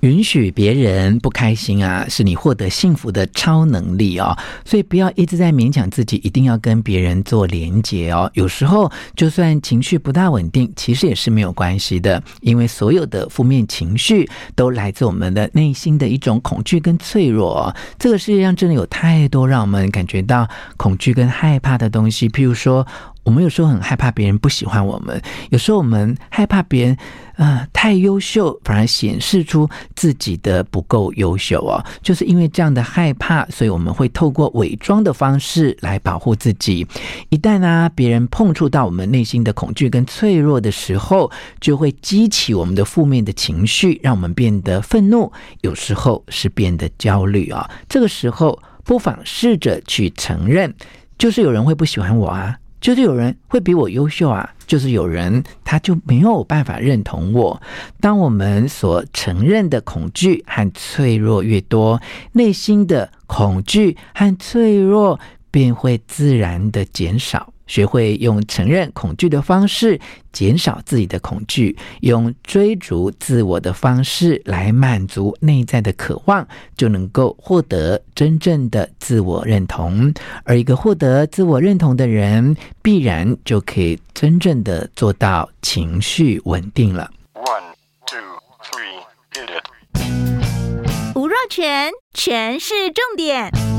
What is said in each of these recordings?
允许别人不开心啊，是你获得幸福的超能力哦。所以不要一直在勉强自己，一定要跟别人做连结哦。有时候就算情绪不大稳定，其实也是没有关系的，因为所有的负面情绪都来自我们的内心的一种恐惧跟脆弱。这个世界上真的有太多让我们感觉到恐惧跟害怕的东西，譬如说。我们有时候很害怕别人不喜欢我们，有时候我们害怕别人，呃，太优秀，反而显示出自己的不够优秀哦。就是因为这样的害怕，所以我们会透过伪装的方式来保护自己。一旦呢，别人碰触到我们内心的恐惧跟脆弱的时候，就会激起我们的负面的情绪，让我们变得愤怒，有时候是变得焦虑啊。这个时候，不妨试着去承认，就是有人会不喜欢我啊。就是有人会比我优秀啊，就是有人他就没有办法认同我。当我们所承认的恐惧和脆弱越多，内心的恐惧和脆弱便会自然的减少。学会用承认恐惧的方式减少自己的恐惧，用追逐自我的方式来满足内在的渴望，就能够获得真正的自我认同。而一个获得自我认同的人，必然就可以真正的做到情绪稳定了。One, two, three, hit it. 吴若全，全是重点。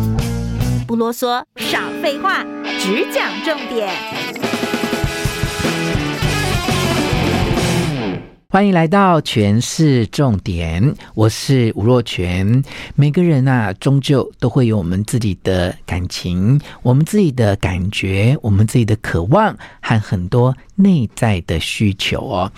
不啰嗦，少废话，只讲重点。欢迎来到权式重点，我是吴若全。每个人啊，终究都会有我们自己的感情，我们自己的感觉，我们自己的渴望和很多内在的需求哦。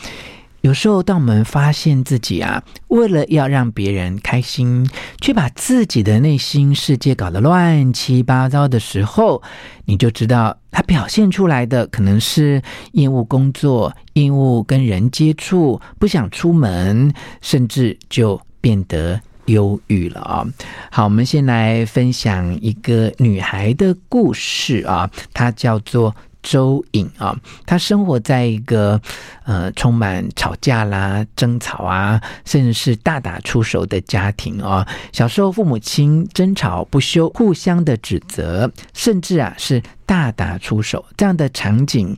有时候，当我们发现自己啊，为了要让别人开心，却把自己的内心世界搞得乱七八糟的时候，你就知道他表现出来的可能是厌恶工作、厌恶跟人接触、不想出门，甚至就变得忧郁了啊。好，我们先来分享一个女孩的故事啊，她叫做。周颖啊，他生活在一个呃充满吵架啦、争吵啊，甚至是大打出手的家庭啊。小时候父母亲争吵不休，互相的指责，甚至啊是大打出手这样的场景，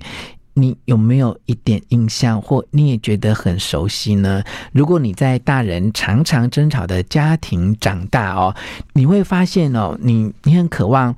你有没有一点印象，或你也觉得很熟悉呢？如果你在大人常常争吵的家庭长大哦，你会发现哦，你你很渴望。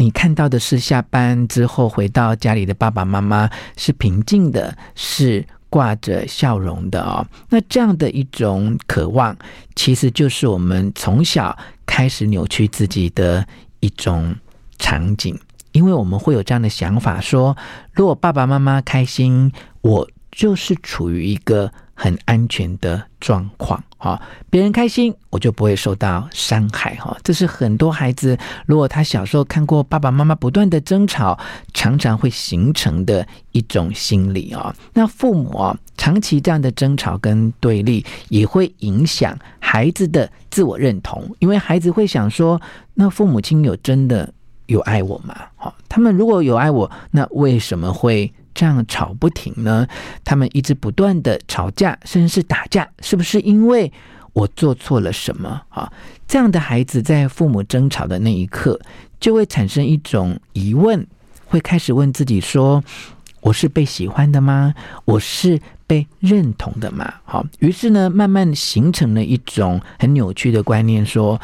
你看到的是下班之后回到家里的爸爸妈妈是平静的，是挂着笑容的哦。那这样的一种渴望，其实就是我们从小开始扭曲自己的一种场景，因为我们会有这样的想法：说，如果爸爸妈妈开心，我就是处于一个很安全的状况。哈，别人开心，我就不会受到伤害。哈，这是很多孩子，如果他小时候看过爸爸妈妈不断的争吵，常常会形成的一种心理啊。那父母啊，长期这样的争吵跟对立，也会影响孩子的自我认同，因为孩子会想说，那父母亲有真的有爱我吗？好，他们如果有爱我，那为什么会？这样吵不停呢？他们一直不断的吵架，甚至是打架，是不是因为我做错了什么啊？这样的孩子在父母争吵的那一刻，就会产生一种疑问，会开始问自己说：我是被喜欢的吗？我是被认同的吗？好，于是呢，慢慢形成了一种很扭曲的观念，说。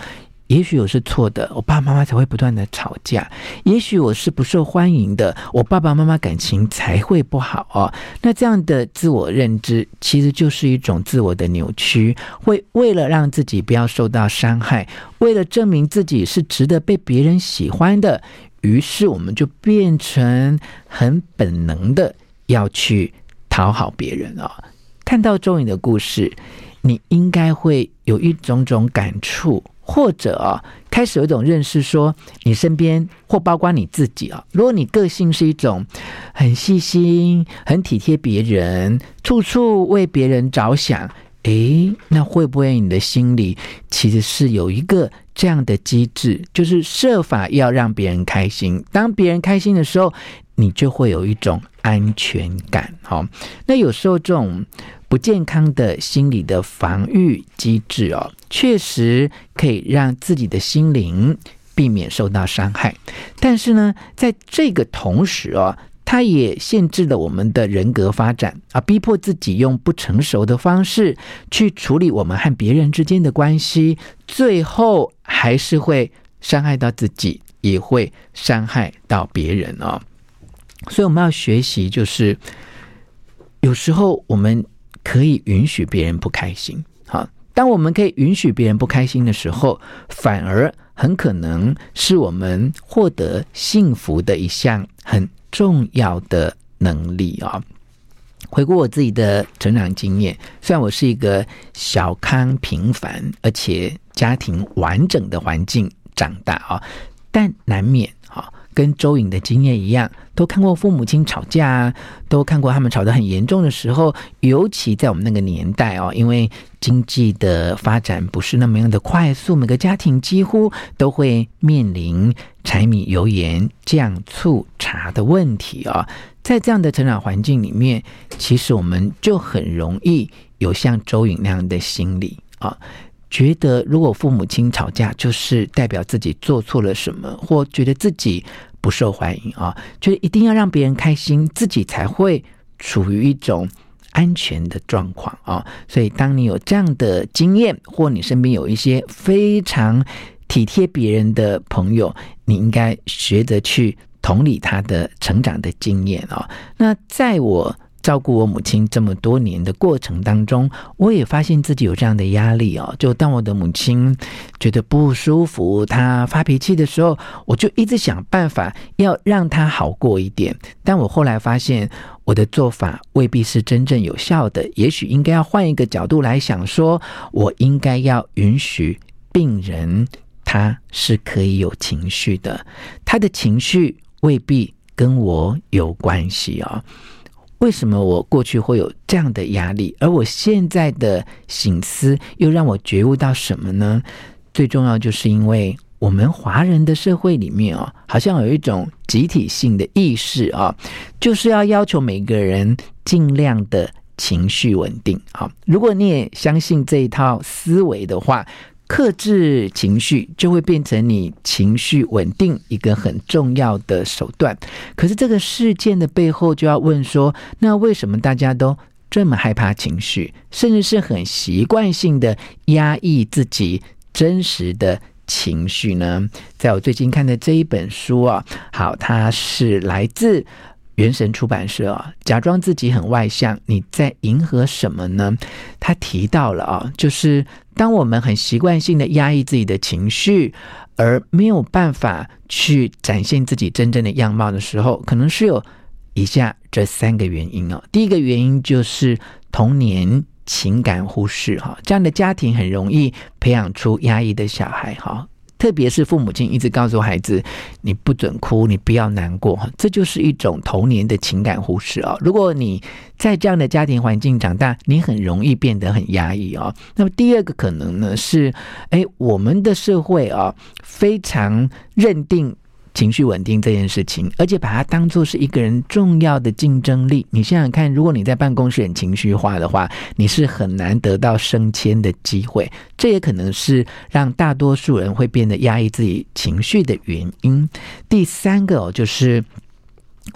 也许我是错的，我爸爸妈妈才会不断的吵架。也许我是不受欢迎的，我爸爸妈妈感情才会不好哦。那这样的自我认知，其实就是一种自我的扭曲。会为了让自己不要受到伤害，为了证明自己是值得被别人喜欢的，于是我们就变成很本能的要去讨好别人哦。看到周颖的故事，你应该会有一种种感触。或者啊，开始有一种认识，说你身边或包括你自己啊，如果你个性是一种很细心、很体贴别人、处处为别人着想，诶，那会不会你的心里其实是有一个这样的机制，就是设法要让别人开心？当别人开心的时候，你就会有一种安全感。好，那有时候这种不健康的心理的防御机制哦，确实可以让自己的心灵避免受到伤害。但是呢，在这个同时哦，它也限制了我们的人格发展啊，逼迫自己用不成熟的方式去处理我们和别人之间的关系，最后还是会伤害到自己，也会伤害到别人哦。所以我们要学习，就是有时候我们。可以允许别人不开心，好。当我们可以允许别人不开心的时候，反而很可能是我们获得幸福的一项很重要的能力啊。回顾我自己的成长经验，虽然我是一个小康平凡而且家庭完整的环境长大啊，但难免啊。跟周颖的经验一样，都看过父母亲吵架，都看过他们吵得很严重的时候。尤其在我们那个年代哦，因为经济的发展不是那么样的快速，每个家庭几乎都会面临柴米油盐酱醋茶的问题啊。在这样的成长环境里面，其实我们就很容易有像周颖那样的心理啊。觉得如果父母亲吵架，就是代表自己做错了什么，或觉得自己不受欢迎啊，觉得一定要让别人开心，自己才会处于一种安全的状况啊。所以，当你有这样的经验，或你身边有一些非常体贴别人的朋友，你应该学着去同理他的成长的经验啊。那在我。照顾我母亲这么多年的过程当中，我也发现自己有这样的压力哦。就当我的母亲觉得不舒服，她发脾气的时候，我就一直想办法要让她好过一点。但我后来发现，我的做法未必是真正有效的。也许应该要换一个角度来想，说我应该要允许病人他是可以有情绪的，他的情绪未必跟我有关系哦。为什么我过去会有这样的压力，而我现在的醒思又让我觉悟到什么呢？最重要就是因为我们华人的社会里面哦，好像有一种集体性的意识啊，就是要要求每个人尽量的情绪稳定啊。如果你也相信这一套思维的话。克制情绪就会变成你情绪稳定一个很重要的手段。可是这个事件的背后就要问说，那为什么大家都这么害怕情绪，甚至是很习惯性的压抑自己真实的情绪呢？在我最近看的这一本书啊，好，它是来自。元神出版社啊，假装自己很外向，你在迎合什么呢？他提到了啊，就是当我们很习惯性的压抑自己的情绪，而没有办法去展现自己真正的样貌的时候，可能是有以下这三个原因哦。第一个原因就是童年情感忽视哈，这样的家庭很容易培养出压抑的小孩哈。特别是父母亲一直告诉孩子：“你不准哭，你不要难过。”这就是一种童年的情感忽视哦。如果你在这样的家庭环境长大，你很容易变得很压抑哦。那么第二个可能呢是，哎，我们的社会啊，非常认定。情绪稳定这件事情，而且把它当作是一个人重要的竞争力。你想想看，如果你在办公室很情绪化的话，你是很难得到升迁的机会。这也可能是让大多数人会变得压抑自己情绪的原因。第三个哦，就是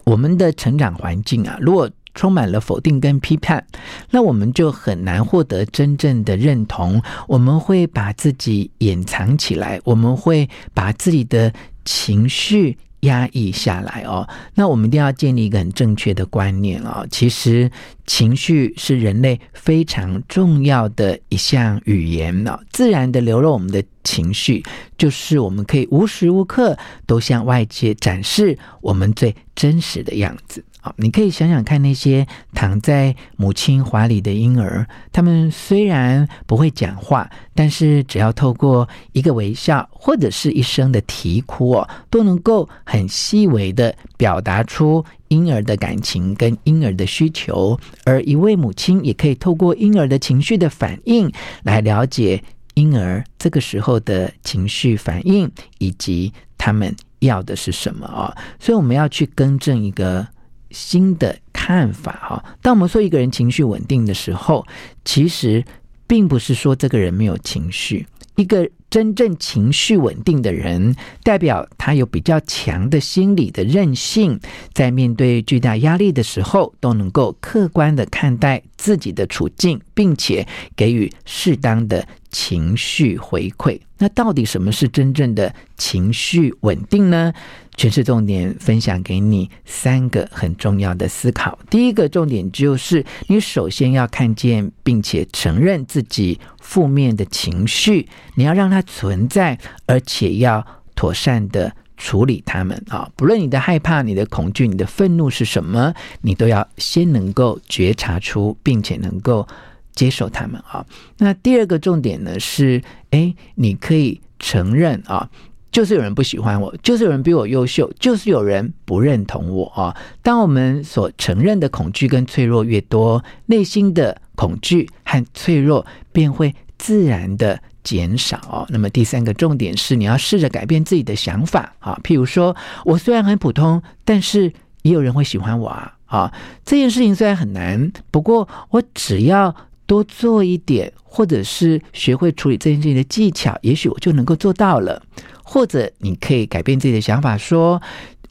我们的成长环境啊，如果充满了否定跟批判，那我们就很难获得真正的认同。我们会把自己掩藏起来，我们会把自己的。情绪压抑下来哦，那我们一定要建立一个很正确的观念哦。其实情绪是人类非常重要的一项语言哦，自然的流露我们的情绪，就是我们可以无时无刻都向外界展示我们最真实的样子。好，你可以想想看，那些躺在母亲怀里的婴儿，他们虽然不会讲话，但是只要透过一个微笑或者是一声的啼哭哦，都能够很细微的表达出婴儿的感情跟婴儿的需求。而一位母亲也可以透过婴儿的情绪的反应，来了解婴儿这个时候的情绪反应以及他们要的是什么哦。所以我们要去更正一个。新的看法哈。当我们说一个人情绪稳定的时候，其实并不是说这个人没有情绪。一个真正情绪稳定的人，代表他有比较强的心理的韧性，在面对巨大压力的时候，都能够客观的看待自己的处境，并且给予适当的情绪回馈。那到底什么是真正的情绪稳定呢？权式重点分享给你三个很重要的思考。第一个重点就是，你首先要看见并且承认自己负面的情绪，你要让它存在，而且要妥善的处理它们啊。不论你的害怕、你的恐惧、你的愤怒是什么，你都要先能够觉察出，并且能够接受他们啊。那第二个重点呢是，诶，你可以承认啊。就是有人不喜欢我，就是有人比我优秀，就是有人不认同我啊！当我们所承认的恐惧跟脆弱越多，内心的恐惧和脆弱便会自然的减少。那么第三个重点是，你要试着改变自己的想法啊！譬如说，我虽然很普通，但是也有人会喜欢我啊！啊，这件事情虽然很难，不过我只要多做一点，或者是学会处理这件事情的技巧，也许我就能够做到了。或者你可以改变自己的想法，说：“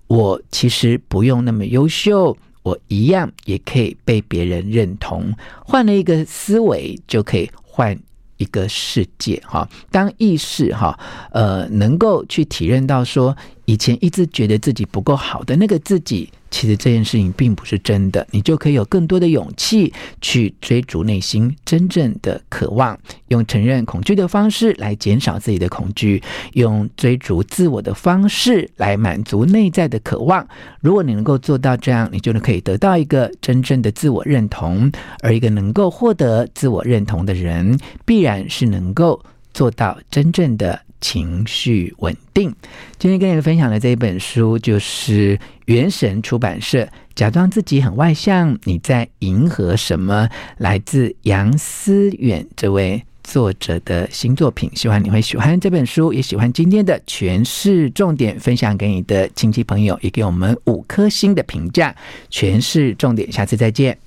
我其实不用那么优秀，我一样也可以被别人认同。”换了一个思维，就可以换一个世界。哈，当意识哈，呃，能够去体认到说，以前一直觉得自己不够好的那个自己。其实这件事情并不是真的，你就可以有更多的勇气去追逐内心真正的渴望，用承认恐惧的方式来减少自己的恐惧，用追逐自我的方式来满足内在的渴望。如果你能够做到这样，你就能可以得到一个真正的自我认同，而一个能够获得自我认同的人，必然是能够做到真正的。情绪稳定。今天跟你们分享的这一本书，就是原神出版社《假装自己很外向，你在迎合什么》，来自杨思远这位作者的新作品。希望你会喜欢这本书，也喜欢今天的权式重点，分享给你的亲戚朋友，也给我们五颗星的评价。权式重点，下次再见。